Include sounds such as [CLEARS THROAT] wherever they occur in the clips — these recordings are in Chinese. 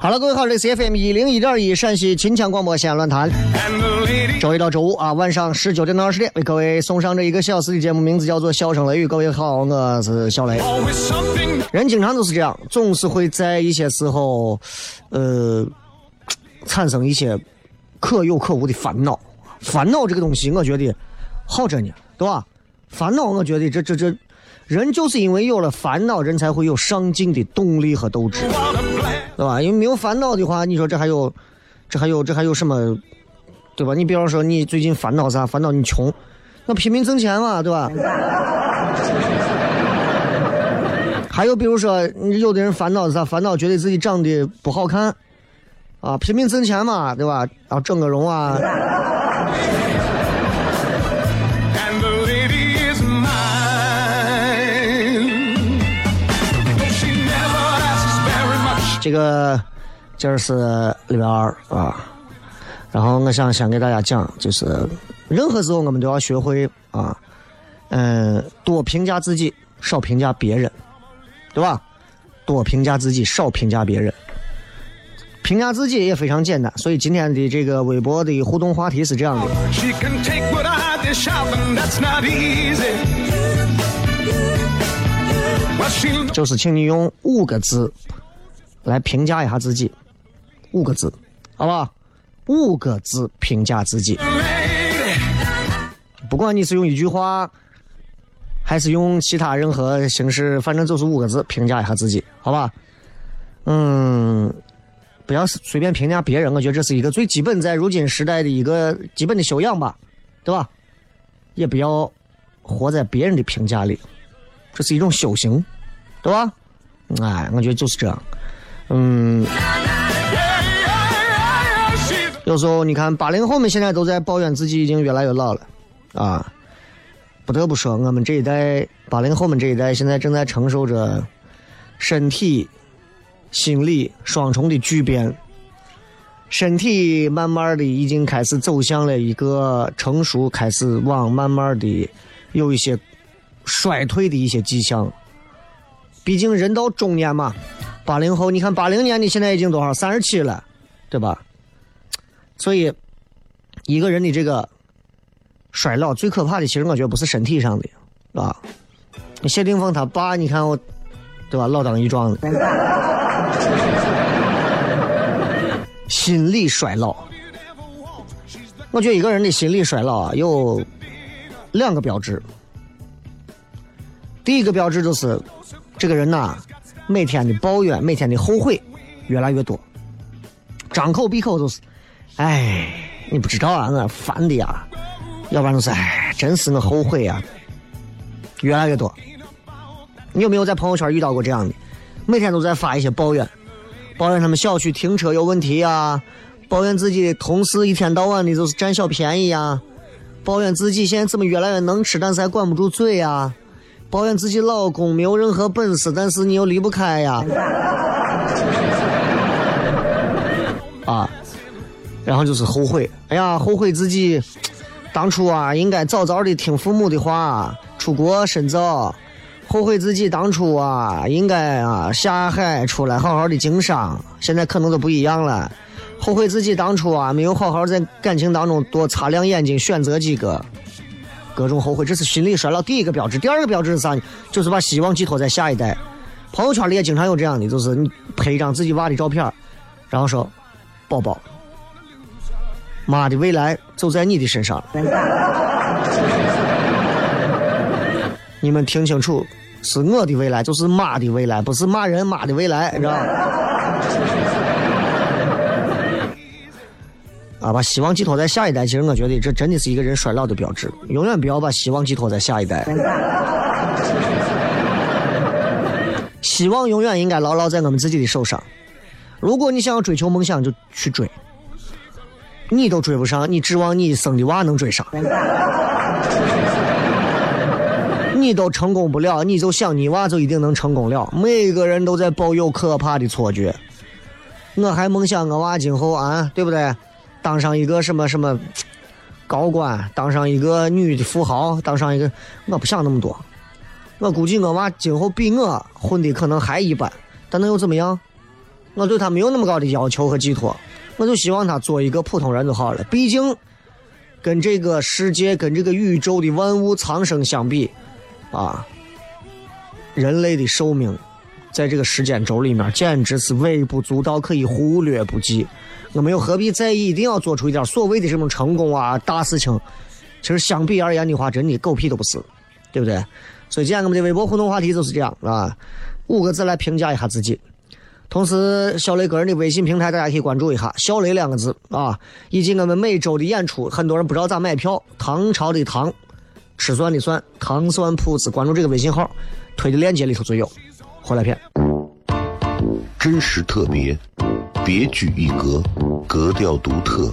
好了，各位好，这里是 FM 一零一点一陕西秦腔广播西安论坛，周一到周五啊，晚上十九点到二十点，为各位送上这一个小时的节目，名字叫做《笑声雷雨》。各位好，我是小雷。人经常都是这样，总是会在一些时候，呃，产生一些可有可无的烦恼。烦恼这个东西，我觉得好着呢，对吧？烦恼，我觉得这这这，人就是因为有了烦恼，人才会有上进的动力和斗志，对吧？因为没有烦恼的话，你说这还有，这还有这还有什么，对吧？你比方说你最近烦恼啥？烦恼你穷，那拼命挣钱嘛，对吧？[LAUGHS] 还有比如说，有的人烦恼啥？烦恼觉得自己长得不好看，啊，拼命挣钱嘛，对吧？然后整个容啊，这个今儿是礼拜二啊，然后我想先给大家讲，就是任何时候我们都要学会啊，嗯，多评价自己，少评价别人，对吧？多评价自己，少评价别人。评价自己也非常简单，所以今天的这个微博的互动话题是这样的就是请你用五个字来评价一下自己，五个字，好吧？五个字评价自己。不管你是用一句话，还是用其他任何形式，反正就是五个字评价一下自己，好吧？嗯，不要随便评价别人，我觉得这是一个最基本在如今时代的一个基本的修养吧，对吧？也不要活在别人的评价里，这是一种修行，对吧？哎，我觉得就是这样。嗯，有时候你看八零后们现在都在抱怨自己已经越来越老了，啊，不得不说，我们这一代八零后们这一代现在正在承受着身体、心理双重的巨变。身体慢慢的已经开始走向了一个成熟，开始往慢慢的有一些衰退的一些迹象。毕竟人到中年嘛，八零后，你看八零年的现在已经多少？三十七了，对吧？所以，一个人的这个衰老最可怕的，其实我觉得不是身体上的，啊，谢霆锋他爸，你看我，对吧？老当益壮的，心理衰老。我觉得一个人的心理衰老啊，有两个标志。第一个标志就是，这个人呐、每天的抱怨，每天的后悔越来越多。张口闭口都是，哎，你不知道啊，我烦的呀，要不然就是哎，真是我后悔呀，越来越多。你有没有在朋友圈遇到过这样的？每天都在发一些抱怨，抱怨他们小区停车有问题呀，抱怨自己的同事一天到晚的就是占小便宜呀，抱怨自己现在怎么越来越能吃，但是还管不住嘴呀，抱怨自己老公没有任何本事，但是你又离不开呀。啊，然后就是后悔，哎呀，后悔自己当初啊，应该早早的听父母的话，出国深造。后悔自己当初啊，应该啊下海出来好好的经商，现在可能都不一样了。后悔自己当初啊，没有好好在感情当中多擦亮眼睛，选择几个。各种后悔，这是心理衰老第一个标志。第二个标志是啥呢？就是把希望寄托在下一代。朋友圈里也经常有这样的，就是你拍一张自己娃的照片，然后说：“宝宝，妈的未来就在你的身上。[LAUGHS] ”你们听清楚。是我的未来，就是妈的未来，不是骂人妈的未来，知道啊，把希望寄托在下一代，其实我觉得这真的是一个人衰老的标志。永远不要把希望寄托在下一代，[LAUGHS] 希望永远应该牢牢在我们自己的手上。如果你想要追求梦想，就去追，你都追不上，你指望你生的娃能追上？[LAUGHS] 你都成功不了，你就想你娃就一定能成功了？每个人都在抱有可怕的错觉。我还梦想我娃今后啊，对不对？当上一个什么什么高官，当上一个女的富豪，当上一个……我不想那么多。我估计我娃今后比我混的可能还一般，但能又怎么样？我对他没有那么高的要求和寄托，我就希望他做一个普通人就好了。毕竟跟这个世界、跟这个宇宙的万物苍生相比。啊，人类的寿命，在这个时间轴里面简直是微不足道，可以忽略不计。我们又何必在意？一定要做出一点所谓的什么成功啊、大事情？其实相比而言的话，真的狗屁都不是，对不对？所以今天我们的微博互动话题就是这样啊，五个字来评价一下自己。同时，小雷个人的微信平台大家可以关注一下“小雷”两个字啊，以及我们每周的演出，很多人不知道咋买票。唐朝的唐。吃蒜的蒜，糖蒜铺子，关注这个微信号，推的链接里头就有。回来片，真实特别，别具一格，格调独特，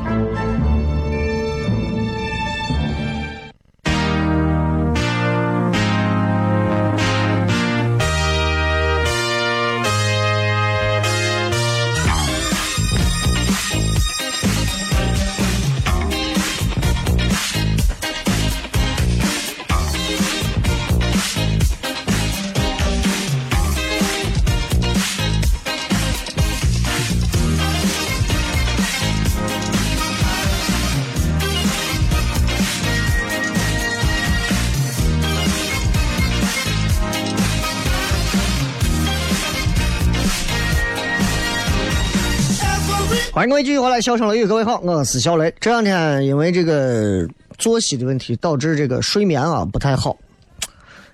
各位继续回来，笑声雷雨，各位好，我是小雷。这两天因为这个作息的问题，导致这个睡眠啊不太好。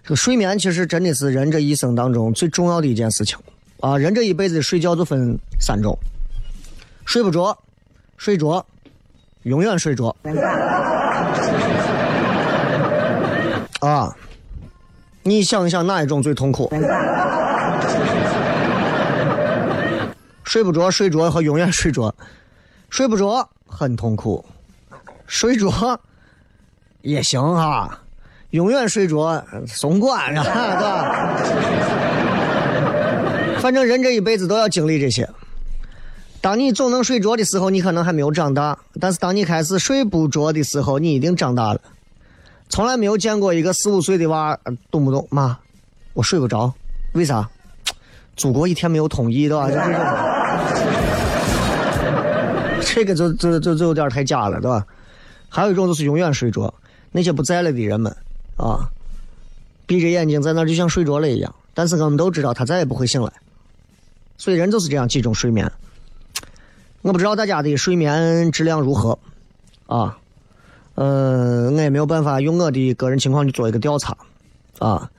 这个睡眠其实真的是人这一生当中最重要的一件事情啊！人这一辈子睡觉就分三种：睡不着、睡着、永远睡着。啊，你想一想哪一种最痛苦？睡不着、睡着和永远 [LAUGHS] 睡着。睡不着很痛苦，睡着也行哈。永远睡着，松管是吧？[LAUGHS] 对吧？反正人这一辈子都要经历这些。当你总能睡着的时候，你可能还没有长大；但是当你开始睡不着的时候，你一定长大了。从来没有见过一个四五岁的娃动不动妈，我睡不着，为啥？祖国一天没有统一，对吧？就这种，[LAUGHS] 这个就就就就有点太假了，对吧？还有一种就是永远睡着，那些不在了的人们。啊，闭着眼睛在那就像睡着了一样，但是我们都知道他再也不会醒来，所以人就是这样几种睡眠。我不知道大家的睡眠质量如何，啊，呃，我也没有办法用我的个人情况去做一个调查，啊，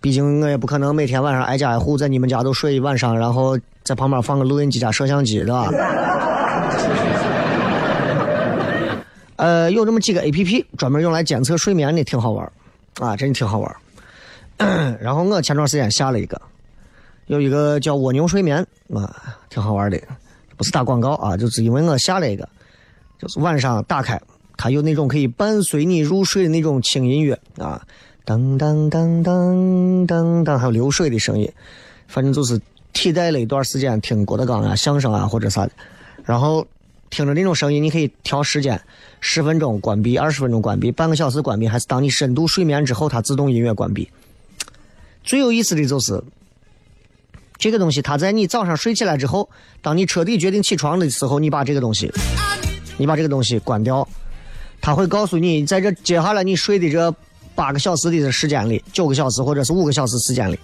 毕竟我也不可能每天晚上挨家挨户在你们家都睡一晚上，然后在旁边放个录音机加摄像机，对吧？[LAUGHS] 呃，有这么几个 A P P 专门用来监测睡眠的，挺好玩。啊，真的挺好玩 [CLEARS THROAT] 然后我前段时间下了一个，有一个叫蜗牛睡眠啊，挺好玩的，不是打广告啊，就是因为我下了一个，就是晚上打开，它有那种可以伴随你入睡的那种轻音乐啊，当当当当当当，还有流水的声音，反正就是替代了一段时间听郭德纲啊、相声啊或者啥的，然后。听着那种声音，你可以调时间，十分钟关闭，二十分钟关闭，半个小时关闭，还是当你深度睡眠之后，它自动音乐关闭。最有意思的就是这个东西，它在你早上睡起来之后，当你彻底决定起床的时候，你把这个东西，你把这个东西关掉，它会告诉你，在这接下来你睡的这八个小时的时间里，九个小时或者是五个小时时间里，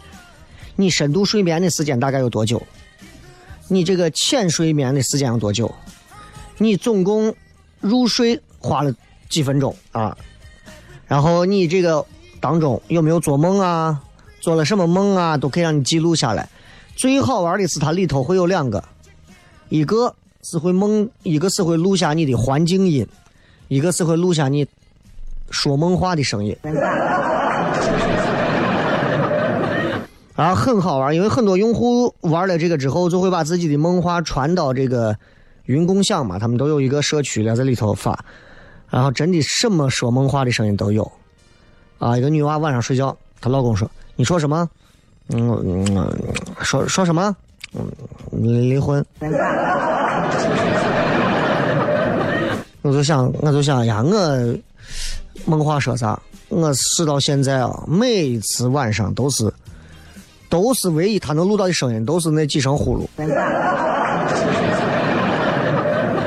你深度睡眠的时间大概有多久？你这个浅睡眠的时间有多久？你总共入睡花了几分钟啊？然后你这个当中有没有做梦啊？做了什么梦啊？都可以让你记录下来。最好玩的是它里头会有两个，一个是会梦，一个是会录下你的环境音，一个是会录下你说梦话的声音。啊，很好玩，因为很多用户玩了这个之后，就会把自己的梦话传到这个。云共享嘛，他们都有一个社区了在里头发，然后真的什么说梦话的声音都有。啊，一个女娃晚上睡觉，她老公说：“你说什么？嗯，说说什么？嗯，离婚。[LAUGHS] ”我就想，我就想呀，我梦话说啥？我死到现在啊，每一次晚上都是，都是唯一他能录到的声音，都是那几声呼噜。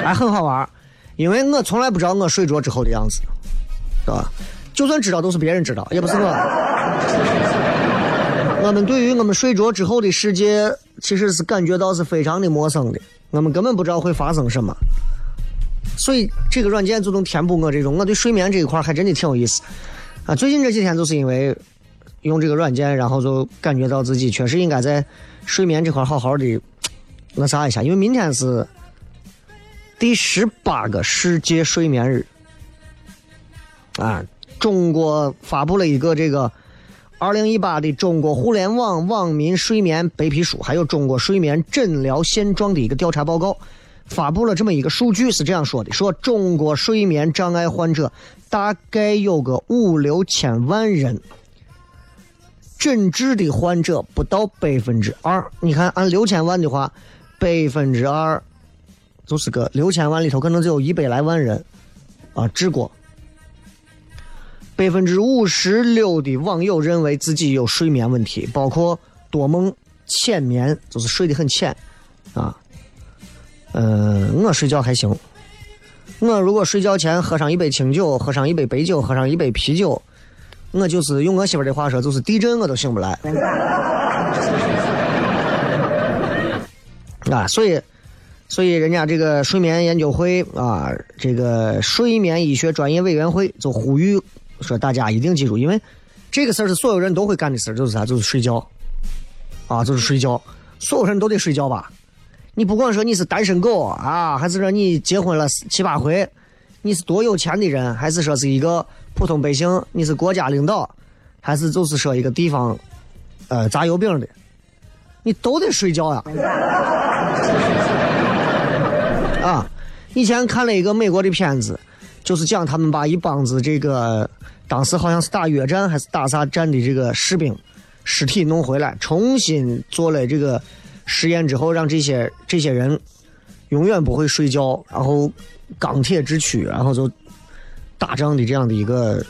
还很好玩，因为我从来不知道我睡着之后的样子，对吧？就算知道，都是别人知道，也不是我。我们对于我们睡着之后的世界，其实是感觉到是非常的陌生的，我们根本不知道会发生什么。所以这个软件就能填补我这种，我对睡眠这一块还真的挺有意思啊。最近这几天就是因为用这个软件，然后就感觉到自己确实应该在睡眠这块好好的那啥一下，因为明天是。第十八个世界睡眠日，啊，中国发布了一个这个二零一八的中国互联网网民睡眠白皮书，还有中国睡眠诊疗现状的一个调查报告，发布了这么一个数据，是这样说的：说中国睡眠障碍患者大概有个五六千万人，诊治的患者不到百分之二。你看，按六千万的话，百分之二。就是个六千万里头，可能只有一百来万人啊治过。百分之五十六的网友认为自己有睡眠问题，包括多梦、浅眠，就是睡得很浅啊。嗯，我睡觉还行。我如果睡觉前喝上一杯清酒，喝上一杯白酒，喝上一杯啤酒，我就是用我媳妇的话说，就是地震我都醒不来。[LAUGHS] 啊，所以。所以，人家这个睡眠研究会啊，这个睡眠医学专业委员会就呼吁说，大家一定记住，因为这个事儿是所有人都会干的事儿，就是啥？就是睡觉，啊，就是睡觉，所有人都得睡觉吧。你不管说你是单身狗啊，还是说你结婚了七八回，你是多有钱的人，还是说是一个普通百姓，你是国家领导，还是就是说一个地方，呃，炸油饼的，你都得睡觉呀。啊，以前看了一个美国的片子，就是讲他们把一帮子这个当时好像是打越战还是打啥战的这个士兵尸体弄回来，重新做了这个。实验之后，让这些这些人永远不会睡觉，然后钢铁直躯，然后就打仗的这样的一个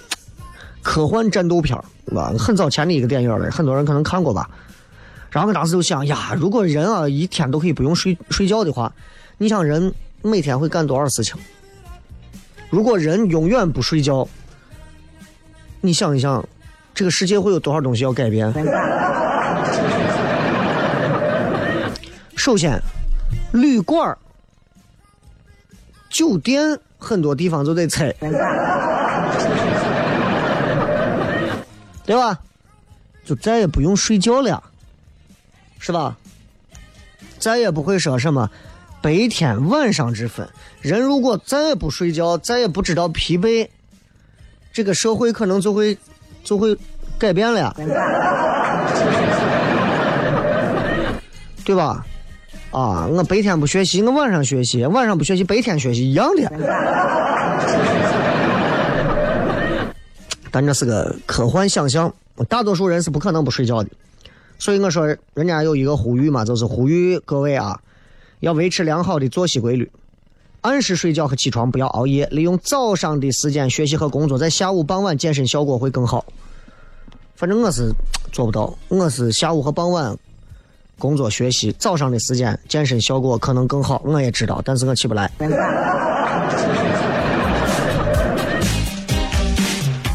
科幻战斗片对吧？很早前的一个电影了，很多人可能看过吧。然后我当时就想呀，如果人啊一天都可以不用睡睡觉的话，你想人每天会干多少事情？如果人永远不睡觉，你想一想，这个世界会有多少东西要改变？[LAUGHS] 首先，旅馆、酒店很多地方就得拆，对吧？就再也不用睡觉了，是吧？再也不会说什么白天晚上之分。人如果再也不睡觉，再也不知道疲惫，这个社会可能就会就会改变了，对吧？啊，我白天不学习，我晚上学习；晚上不学习，白天学习，一样的。[LAUGHS] 但这是个科幻想象，大多数人是不可能不睡觉的。所以我说，人家有一个呼吁嘛，就是呼吁各位啊，要维持良好的作息规律，按时睡觉和起床，不要熬夜，利用早上的时间学习和工作，在下午傍晚健身效果会更好。反正我是做不到，我是下午和傍晚。工作学习，早上的时间健身效果可能更好，我也知道，但是我起不来。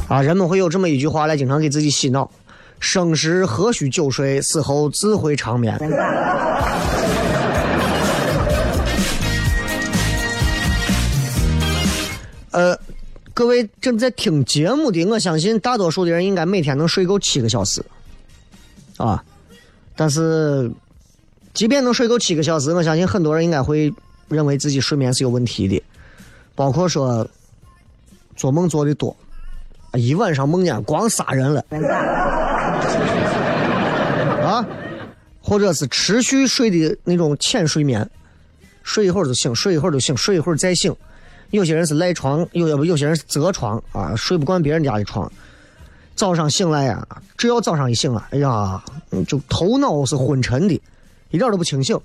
啊，人们会有这么一句话来经常给自己洗脑：生时何须久睡，死后自会长眠。呃，各位正在听节目的，我相信大多数的人应该每天能睡够七个小时，啊。但是，即便能睡够七个小时，我相信很多人应该会认为自己睡眠是有问题的，包括说做梦做的多，一晚上梦见光杀人了，[LAUGHS] 啊，或者是持续睡的那种浅睡眠，睡一会儿就醒，睡一会儿就醒，睡一会儿再醒。有些人是赖床，有要不有些人是择床啊，睡不惯别人家的床。早上醒来呀，只要早上一醒来，哎呀，就头脑是昏沉的，一点都不清醒。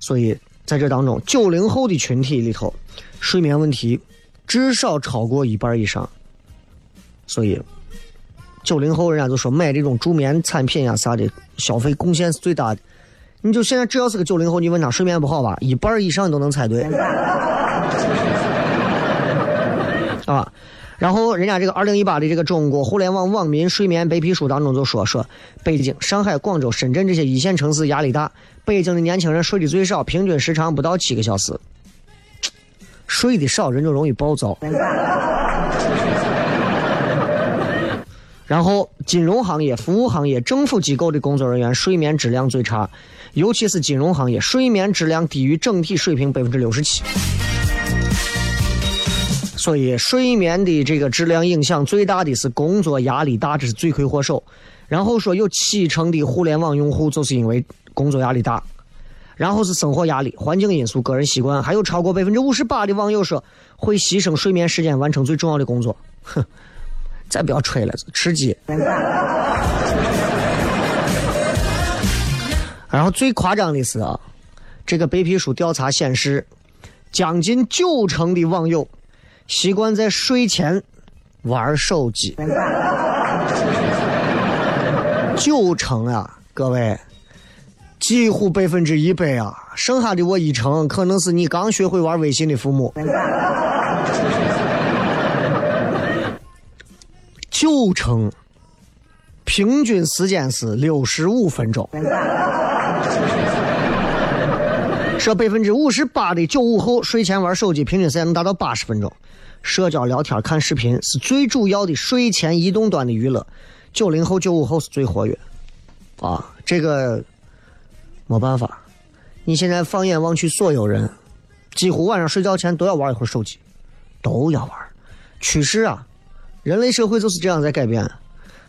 所以在这当中，九零后的群体里头，睡眠问题至少超过一半以上。所以，九零后人家就说买这种助眠产品呀啥的，消费贡献是最大的。你就现在只要是个九零后，你问他睡眠不好吧，一半以上都能猜对。[LAUGHS] 啊。然后，人家这个二零一八的这个中国互联网网民睡眠白皮书当中就说说，北京、上海、广州、深圳这些一线城市压力大，北京的年轻人睡的最少，平均时长不到七个小时。睡的少，人就容易暴躁。[LAUGHS] 然后，金融行业、服务行业、政府机构的工作人员睡眠质量最差，尤其是金融行业，睡眠质量低于整体水平百分之六十七。所以，睡眠的这个质量影响最大的是工作压力大，这是罪魁祸首。然后说有七成的互联网用户就是因为工作压力大，然后是生活压力、环境因素、个人习惯，还有超过百分之五十八的网友说会牺牲睡眠时间完成最重要的工作。哼，再不要吹了，吃鸡。然后最夸张的是啊，这个白皮书调查显示，将近九成的网友。习惯在睡前玩手机，九成啊，各位，几乎百分之一百啊，剩下的我一成，可能是你刚学会玩微信的父母。九成，平均时间是六十五分钟。说百分之五十八的九五后睡前玩手机，平均时间能达到八十分钟。社交聊天、看视频是最主要的睡前移动端的娱乐。九零后、九五后是最活跃，啊，这个没办法。你现在放眼望去，所有人几乎晚上睡觉前都要玩一会儿手机，都要玩。趋势啊，人类社会就是这样在改变。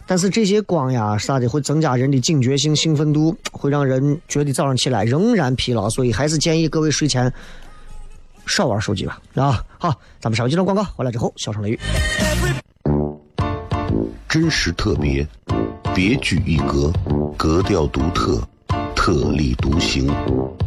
但是这些光呀啥的会增加人的警觉性、兴奋度，会让人觉得早上起来仍然疲劳。所以还是建议各位睡前少玩手机吧。啊，好，咱们稍微接段广告，回来之后小声雷雨。真实特别，别具一格，格调独特，特立独行，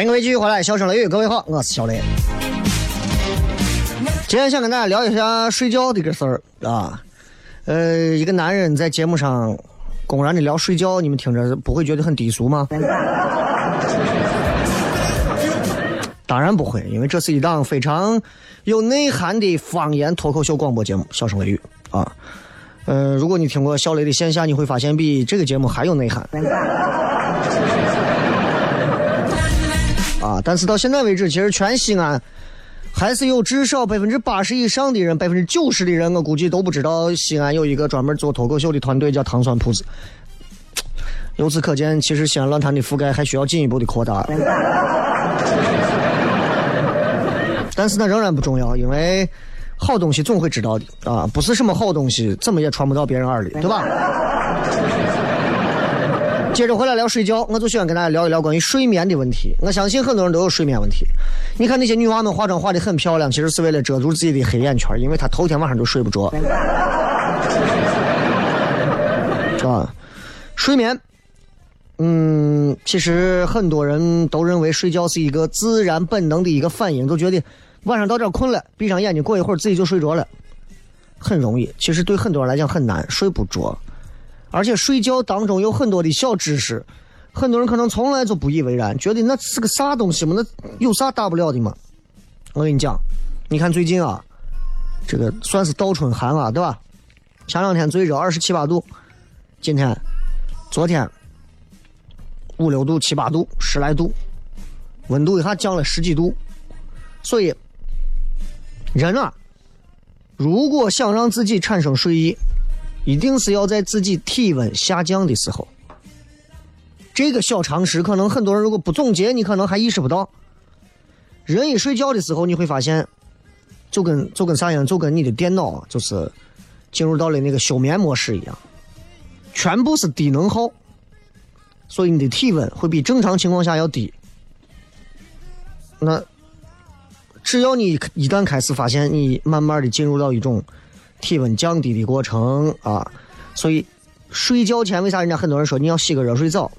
欢迎各位继续回来，笑声雷雨，各位好，我是小雷。今天想跟大家聊一下睡觉这个事儿啊。呃，一个男人在节目上公然的聊睡觉，你们听着不会觉得很低俗吗？当然不会，因为这是一档非常有内涵的方言脱口秀广播节目《笑声雷雨》啊。呃，如果你听过小雷的线下，你会发现比这个节目还有内涵。但是到现在为止，其实全西安还是有至少百分之八十以上的人，百分之九十的人，我估计都不知道西安有一个专门做脱口秀的团队，叫糖酸铺子。由此可见，其实西安论坛的覆盖还需要进一步的扩大。但是呢，仍然不重要，因为好东西总会知道的啊！不是什么好东西，怎么也传不到别人耳里，对吧？接着回来聊睡觉，我就喜欢跟大家聊一聊关于睡眠的问题。我相信很多人都有睡眠问题。你看那些女娃们化妆化的很漂亮，其实是为了遮住自己的黑眼圈，因为她头天晚上都睡不着。啊，睡眠，嗯，其实很多人都认为睡觉是一个自然本能的一个反应，都觉得晚上到这困了，闭上眼睛过一会儿自己就睡着了，很容易。其实对很多人来讲很难，睡不着。而且睡觉当中有很多的小知识，很多人可能从来就不以为然，觉得那是个啥东西嘛？那有啥大不了的嘛？我跟你讲，你看最近啊，这个算是倒春寒啊，对吧？前两天最热二十七八度，今天、昨天五六度、七八度、十来度，温度一下降了十几度。所以，人啊，如果想让自己产生睡意，一定是要在自己体温下降的时候，这个小常识可能很多人如果不总结，你可能还意识不到。人一睡觉的时候，你会发现，就跟就跟啥样，就跟你的电脑就是进入到了那个休眠模式一样，全部是低能耗，所以你的体温会比正常情况下要低。那只要你一旦开始发现，你慢慢的进入到一种。体温降低的过程啊，所以睡觉前为啥人家很多人说你要洗个热水澡，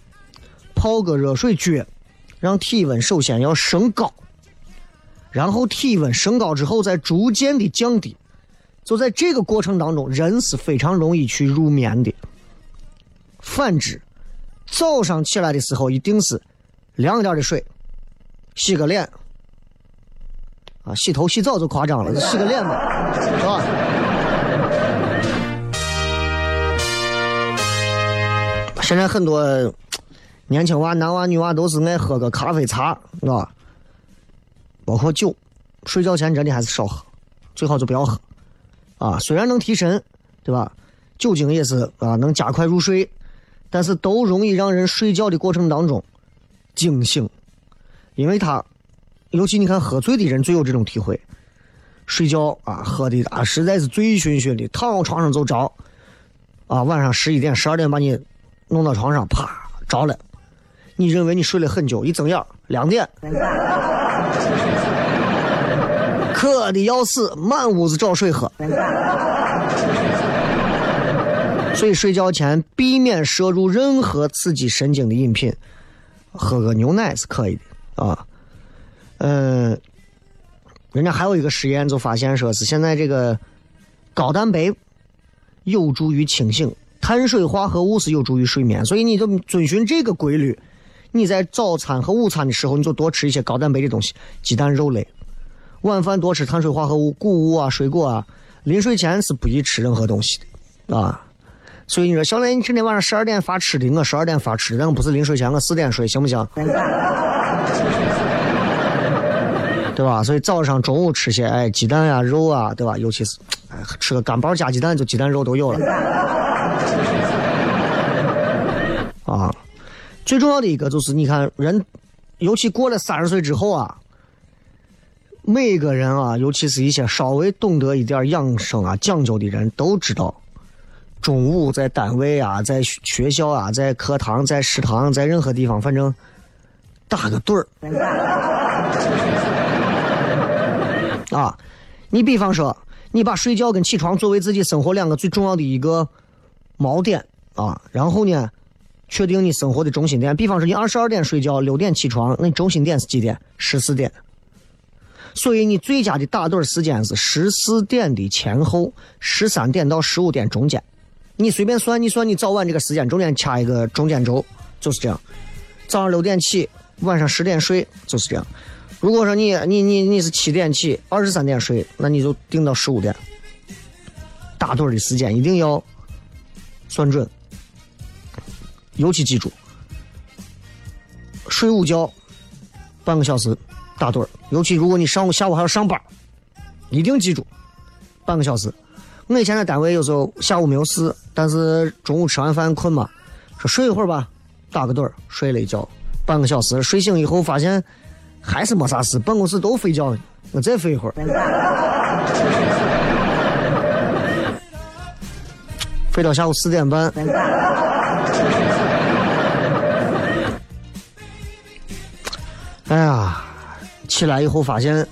泡个热水脚，让体温首先要升高。然后体温升高之后再逐渐的降低。就在这个过程当中，人是非常容易去入眠的。反之，早上起来的时候一定是凉一点的水，洗个脸。啊，洗头洗澡就夸张了，洗个脸嘛，是吧？现在很多年轻娃、男娃、女娃都是爱喝个咖啡茶，是吧？包括酒，睡觉前真的还是少喝，最好就不要喝。啊，虽然能提神，对吧？酒精也是啊，能加快入睡，但是都容易让人睡觉的过程当中惊醒，因为他，尤其你看喝醉的人最有这种体会，睡觉啊喝的啊实在是醉醺醺的，躺床上就着，啊晚上十一点十二点把你弄到床上，啪着了，你认为你睡了很久，一睁眼两点。渴的要死，满屋子找水喝。所以睡觉前避免摄入任何刺激神经的饮品，喝个牛奶是可以的啊。嗯，人家还有一个实验就发现说是现在这个高蛋白有助于清醒，碳水化合物是有助于睡眠，所以你就遵循这个规律，你在早餐和午餐的时候你就多吃一些高蛋白的东西，鸡蛋、肉类。晚饭多吃碳水化合物、谷物啊、水果啊。临睡前是不宜吃任何东西的，啊。所以你说，小雷，你今天晚上十二点发吃的，我十二点发吃的，但我不是临睡前，我四点睡，行不行？对吧？所以早上、中午吃些，哎，鸡蛋呀、肉啊，对吧？尤其是，哎，吃个干包加鸡蛋，就鸡蛋肉都有了。啊，最重要的一个就是，你看人，尤其过了三十岁之后啊。每个人啊，尤其是一些稍微懂得一点养生啊、讲究的人，都知道，中午在单位啊、在学校啊、在课堂、在食堂、在任何地方，反正打个盹儿啊。你比方说，你把睡觉跟起床作为自己生活两个最重要的一个锚点啊，然后呢，确定你生活的中心点。比方说，你二十二点睡觉，六点起床，那你中心点是几点？十四点。所以你最佳的打盹时间是十四点的前后，十三点到十五点中间。你随便算，你算你早晚这个时间中间掐一个中间轴，就是这样。早上六点起，晚上十点睡，就是这样。如果说你你你你是七点起，二十三点睡，那你就定到十五点。打盹的时间一定要算准，尤其记住，睡午觉半个小时。打盹，尤其如果你上午、下午还要上班，一定记住，半个小时。我以前在单位有时候下午没有事，但是中午吃完饭困嘛，说睡一会儿吧，打个盹，睡了一觉，半个小时。睡醒以后发现还是没啥事，办公室都睡觉，我再睡一会儿，[LAUGHS] 睡到下午四点半。哎呀！起来以后发现，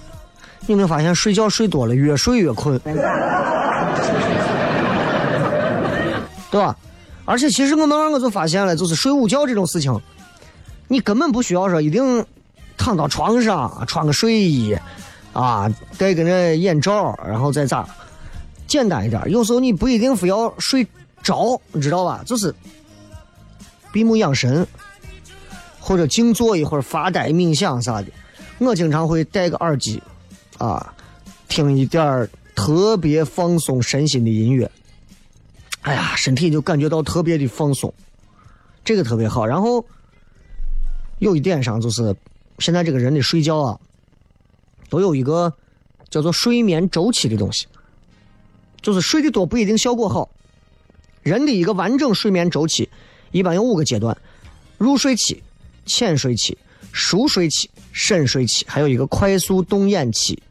你没发现睡觉睡多了越睡越困，对吧？而且其实我慢慢我就发现了，就是睡午觉这种事情，你根本不需要说一定躺到床上穿个睡衣啊，戴个那眼罩，然后再咋，简单一点。有时候你不一定非要睡着，你知道吧？就是闭目养神，或者静坐一会儿发呆冥想啥的。我经常会戴个耳机，啊，听一点特别放松身心的音乐，哎呀，身体就感觉到特别的放松，这个特别好。然后有一点上就是，现在这个人的睡觉啊，都有一个叫做睡眠周期的东西，就是睡得多不一定效果好。人的一个完整睡眠周期一般有五个阶段：入睡期、浅睡期。熟睡期、深睡期，还有一个快速动眼期，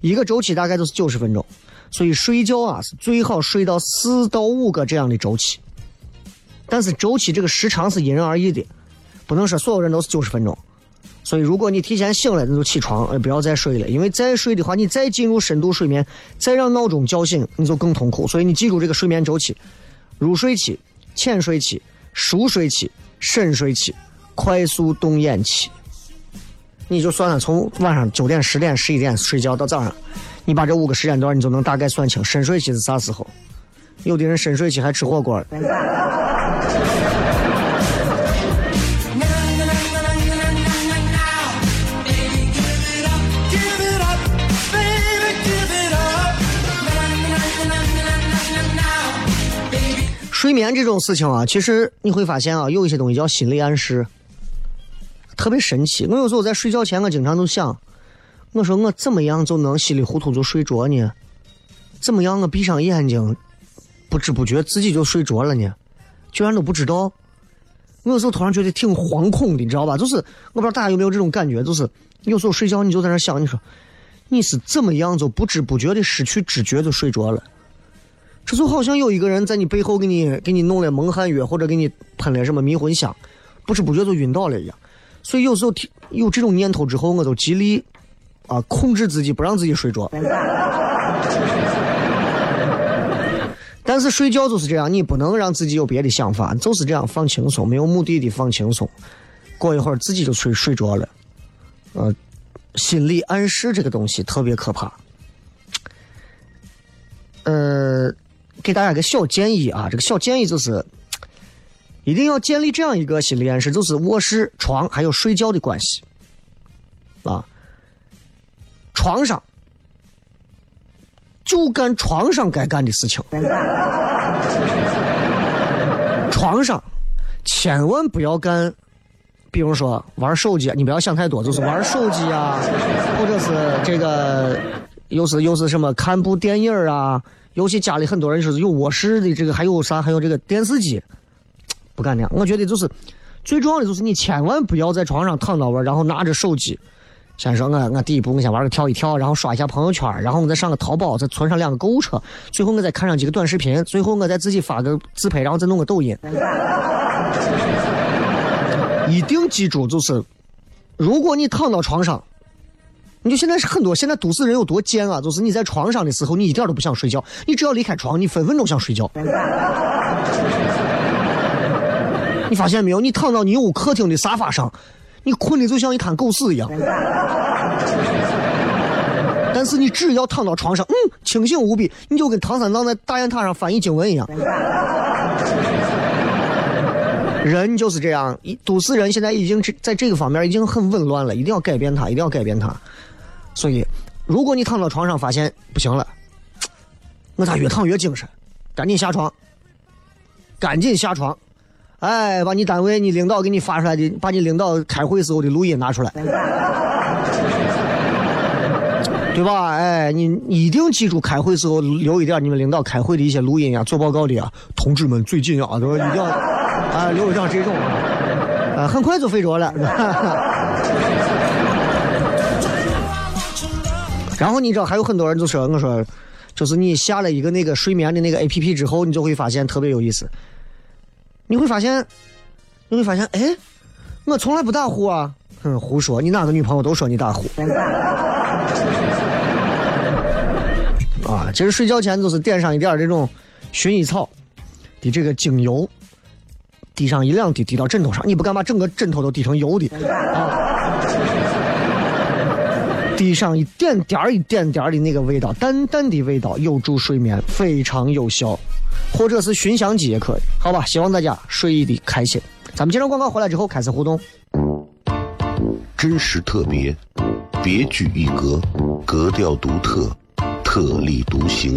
一个周期大概都是九十分钟，所以睡觉啊是最好睡到四到五个这样的周期。但是周期这个时长是因人而异的，不能说所有人都是九十分钟。所以如果你提前醒了，那就起床，不要再睡了，因为再睡的话，你再进入深度睡眠，再让闹钟叫醒，你就更痛苦。所以你记住这个睡眠周期：入睡期、浅睡期、熟睡期、深睡期。快速动眼期，你就算了，从晚上九点、十点、十一点睡觉到早上，你把这五个时间段，你就能大概算清深睡期是啥时候。有的人深睡期还吃火锅。睡眠这种事情啊，其实你会发现啊，有一些东西叫心理暗示，特别神奇。我有时候在睡觉前，我经常都想，我说我怎么样就能稀里糊涂就睡着呢？怎么样我闭上眼睛，不知不觉自己就睡着了呢？居然都不知道。我有时候突然觉得挺惶恐的，你知道吧？就是我不知道大家有没有这种感觉，就是有时候睡觉你就在那想，你说你是怎么样就不知不觉的失去知觉就睡着了？这就好像有一个人在你背后给你给你弄了蒙汗药，或者给你喷了什么迷魂香，不知不觉就晕倒了一样。所以有时候有这种念头之后，我都极力啊控制自己，不让自己睡着。但是睡觉就是这样，你不能让自己有别的想法，就是这样放轻松，没有目的的放轻松。过一会儿自己就睡睡着了。呃，心理暗示这个东西特别可怕。呃。给大家个小建议啊，这个小建议就是，一定要建立这样一个心理暗示，就是卧室、床还有睡觉的关系啊。床上就干床上该干的事情，[LAUGHS] 床上千万不要干，比如说玩手机，你不要想太多，就是玩手机啊，或者是这个又是又是什么看部电影啊。尤其家里很多人说是有卧室的，这个还有啥？还有这个电视机，不敢那样。我觉得就是最重要的就是你千万不要在床上躺到玩，然后拿着手机。先说我我第一步我先玩个跳一跳，然后刷一下朋友圈，然后我再上个淘宝，再存上两个购物车，最后我再看上几个短视频，最后我再自己发个自拍，然后再弄个抖音。一定记住，就是如果你躺到床上。你就现在是很多现在都市人有多贱啊！就是你在床上的时候，你一点都不想睡觉，你只要离开床，你分分钟想睡觉。[LAUGHS] 你发现没有？你躺到你屋客厅的沙发上，你困的就像一滩狗屎一样。但是你只要躺到床上，嗯，清醒无比，你就跟唐三藏在大雁塔上翻译经文一样。人就是这样，一都市人现在已经这在这个方面已经很紊乱了，一定要改变它，一定要改变它。所以，如果你躺到床上发现不行了，我咋越躺越精神？赶紧下床，赶紧下床，哎，把你单位你领导给你发出来的，把你领导开会时候的录音拿出来，[LAUGHS] 对吧？哎，你一定记住开会时候留一点你们领导开会的一些录音啊，做报告的啊，同志们最近啊，都一定要啊留一点这种啊，很快就睡着了。[LAUGHS] 然后你知道还有很多人就说我说，就是你下了一个那个睡眠的那个 A P P 之后，你就会发现特别有意思。你会发现，你会发现，哎，我从来不打呼啊，哼，胡说，你哪个女朋友都说你打呼。啊，其实睡觉前就是点上一点这种薰衣草的这个精油，滴上一两滴，滴到枕头上，你不敢把整个枕头都滴成油的啊。滴上一点点儿、一点点儿的那个味道，淡淡的味道，有助睡眠，非常有效。或者是熏香机也可以，好吧？希望大家睡得开心。咱们接着广告回来之后开始互动。真实特别，别具一格，格调独特，特立独行，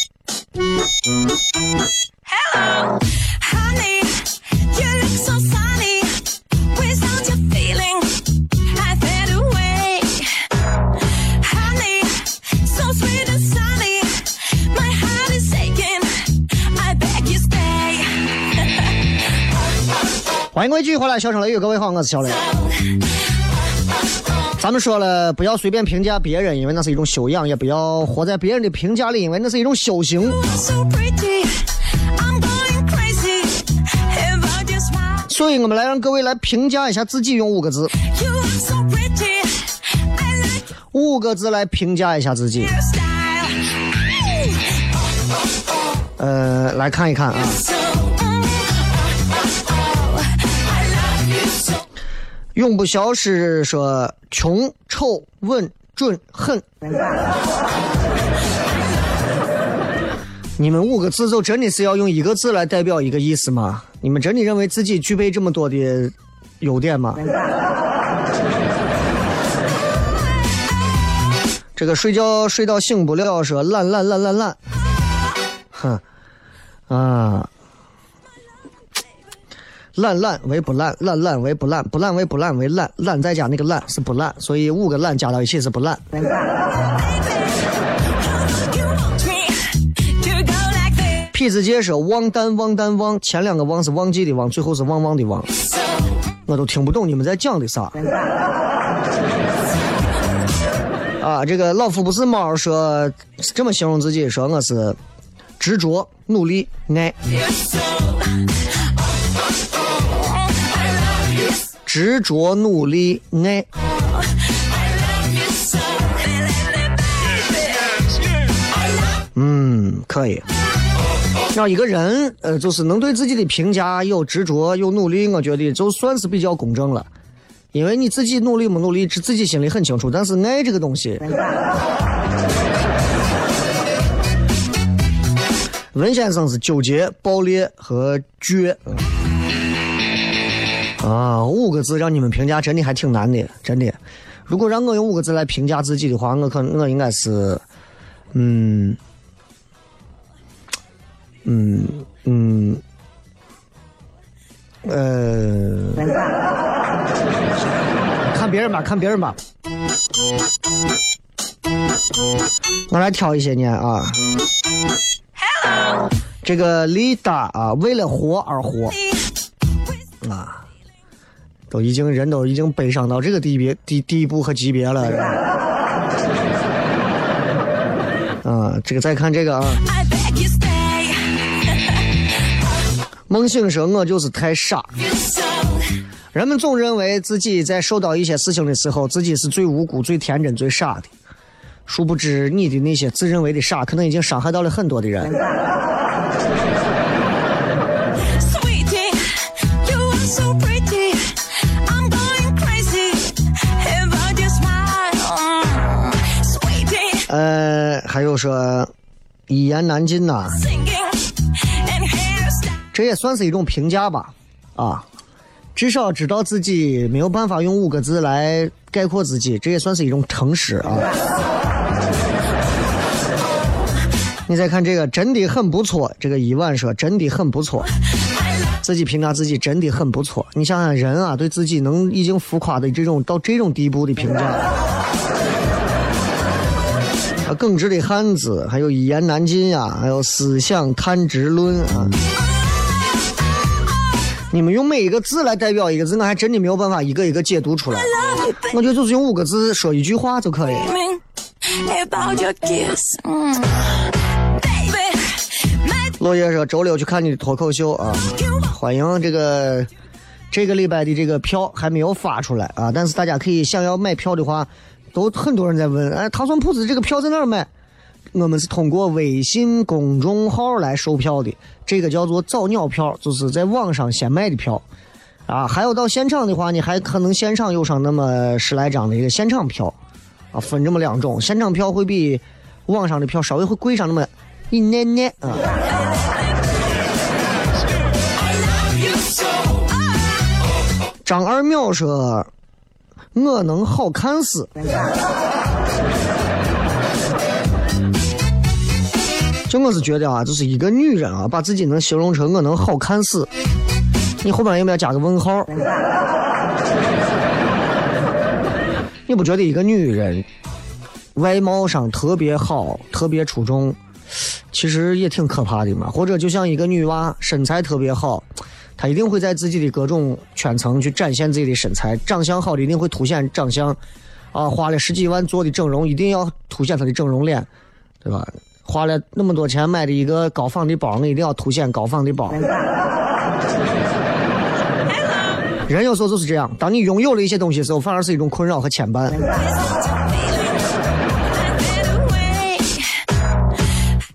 Honey, you look so sunny. Without your feeling, I fade away. Honey, so sweet and sunny. My heart is aching. I beg you stay. 欢迎各位继续回来，小声雷雨，各位好，我是小雷。咱们说了，不要随便评价别人，因为那是一种修养；也不要活在别人的评价里，因为那是一种修行。所以我们来让各位来评价一下自己，用五个字五个字来评价一下自己。呃，来看一看啊，永不消失说穷、丑、稳、准、狠。你们五个字就真的是要用一个字来代表一个意思吗？你们真的认为自己具备这么多的优点吗？这个睡觉睡到醒不了，说懒懒懒懒懒，哼，啊，懒懒为不懒，懒懒为不懒，不懒为不懒为懒，懒再加那个懒是不懒，所以五个懒加到一起是不懒。痞子界说忘单忘单忘，前两个忘是忘记的忘，最后是旺旺的旺，我都听不懂你们在讲的啥。[LAUGHS] 啊，这个老夫不是猫说是这么形容自己，说我是执着、努力、爱。执着、努力、爱。嗯，可以。让一个人，呃，就是能对自己的评价有执着、有努力，我觉得就算是比较公正了。因为你自己努力不努力，是自己心里很清楚。但是爱这个东西，文先生是纠结、爆裂和倔。啊，五个字让你们评价，真的还挺难的，真的。如果让我用五个字来评价自己的话，我可我应该是，嗯，嗯嗯，呃，看别人吧，看别人吧。我来挑一些念啊。这个李达啊，为了活而活啊，都已经人都已经悲伤到这个地别地地步和级别了。[LAUGHS] 啊，这个再看这个啊.梦醒时：“我就是太傻。人们总认为自己在受到一些事情的时候，自己是最无辜、最天真、最傻的。殊不知，你的那些自认为的傻，可能已经伤害到了很多的人。呃，还有说一言难尽呐、这也算是一种评价吧，啊，至少知道自己没有办法用五个字来概括自己，这也算是一种诚实啊。你再看这个，真的很不错。这个伊万说真的很不错，自己评价自己真的很不错。你想想，人啊，对自己能已经浮夸的这种到这种地步的评价，耿直的汉子，还有一言难尽呀、还有思想看直论啊。你们用每一个字来代表一个字，我还真的没有办法一个一个解读出来。我觉得就是用五个字说一句话就可以。Mm. 落叶说周六去看你的脱口秀啊，欢迎这个这个礼拜的这个票还没有发出来啊，但是大家可以想要买票的话，都很多人在问，哎，糖蒜铺子这个票在哪儿买？我们是通过微信公众号来售票的，这个叫做早鸟票，就是在网上先卖的票。啊，还有到现场的话，你还可能现场有上那么十来张的一个现场票，啊，分这么两种，现场票会比网上的票稍微会贵上那么一捏捏啊。张二淼说：“我能好看死。”就我是觉得啊，就是一个女人啊，把自己能形容成我能好看死，你后边有没有加个问号？你不觉得一个女人外貌上特别好、特别出众，其实也挺可怕的嘛？或者就像一个女娃身材特别好，他一定会在自己的各种圈层去展现自己的身材，长相好的一定会凸显长相，啊，花了十几万做的整容一定要凸显他的整容脸，对吧？花了那么多钱买的一个高仿的包，我一定要凸显高仿的包。人有时候就是这样，当你拥有了一些东西的时候，反而是一种困扰和牵绊。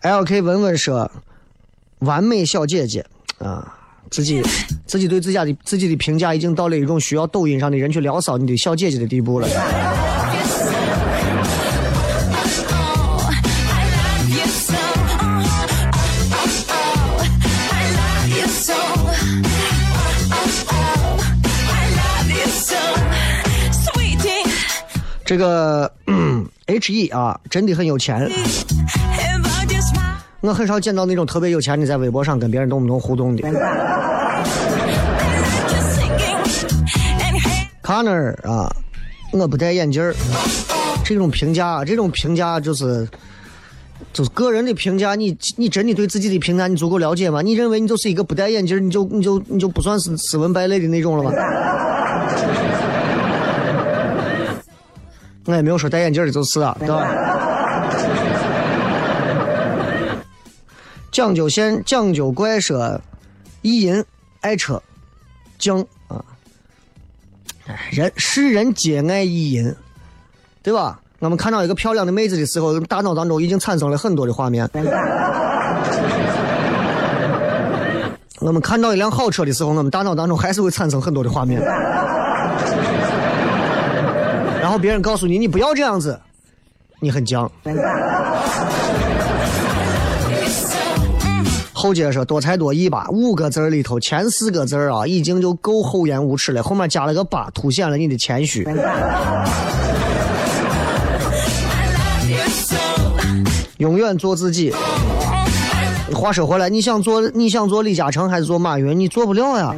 L.K. 文文说：“完美小姐姐啊，自己自己对自家的自己的评价已经到了一种需要抖音上的人去聊骚你的小姐姐的地步了。”这个嗯 [CLEARS THROAT] H E 啊，真的很有钱。我很少见到那种特别有钱的，在微博上跟别人动不动互动的。Connor 啊，我不戴眼镜儿。这种评价，这种评价就是就是个人的评价。你你真的对自己的评价你足够了解吗？你认为你就是一个不戴眼镜儿，你就你就你就不算是斯文败类的那种了吗？[LAUGHS] 我也没有说戴眼镜的就是啊，对吧？讲究先讲究怪说，意淫爱车，犟啊！人世人皆爱意淫，对吧？我们看到一个漂亮的妹子的时候，大脑当中已经产生了很多的画面。[LAUGHS] 我们看到一辆好车的时候，我们大脑当中还是会产生很多的画面。然后别人告诉你，你不要这样子，你很犟。后接着说多才多艺吧，五个字儿里头前四个字儿啊，已经就够厚颜无耻了，后面加了个八，凸显了你的谦虚。永远做自己。话说回来，你想做你想做李嘉诚还是做马云？你做不了呀。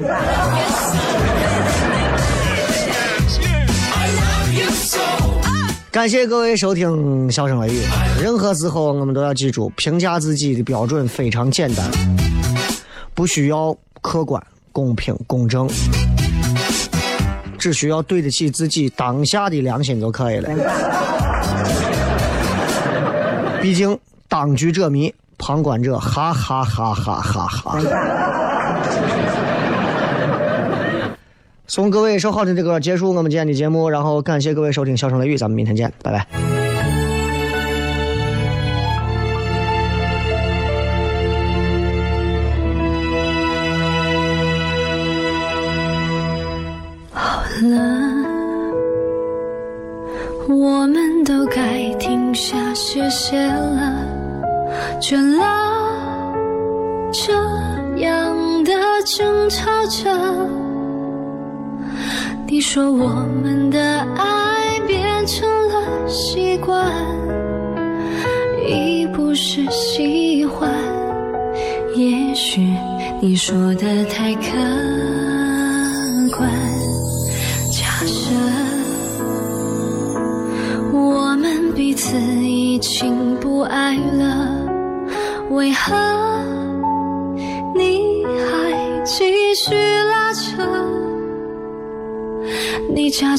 感谢各位收听《笑声雷雨》。任何时候我们都要记住，评价自己的标准非常简单，不需要客观、公平、公正，只需要对得起自己当下的良心就可以了。毕竟当局者迷，旁观者哈哈哈哈哈哈。送各位收好听的歌，结束我们今天的节目。然后感谢各位收听《笑声雷雨》，咱们明天见，拜拜。说我们的爱变成了习惯，已不是喜欢。也许你说的太客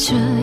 这。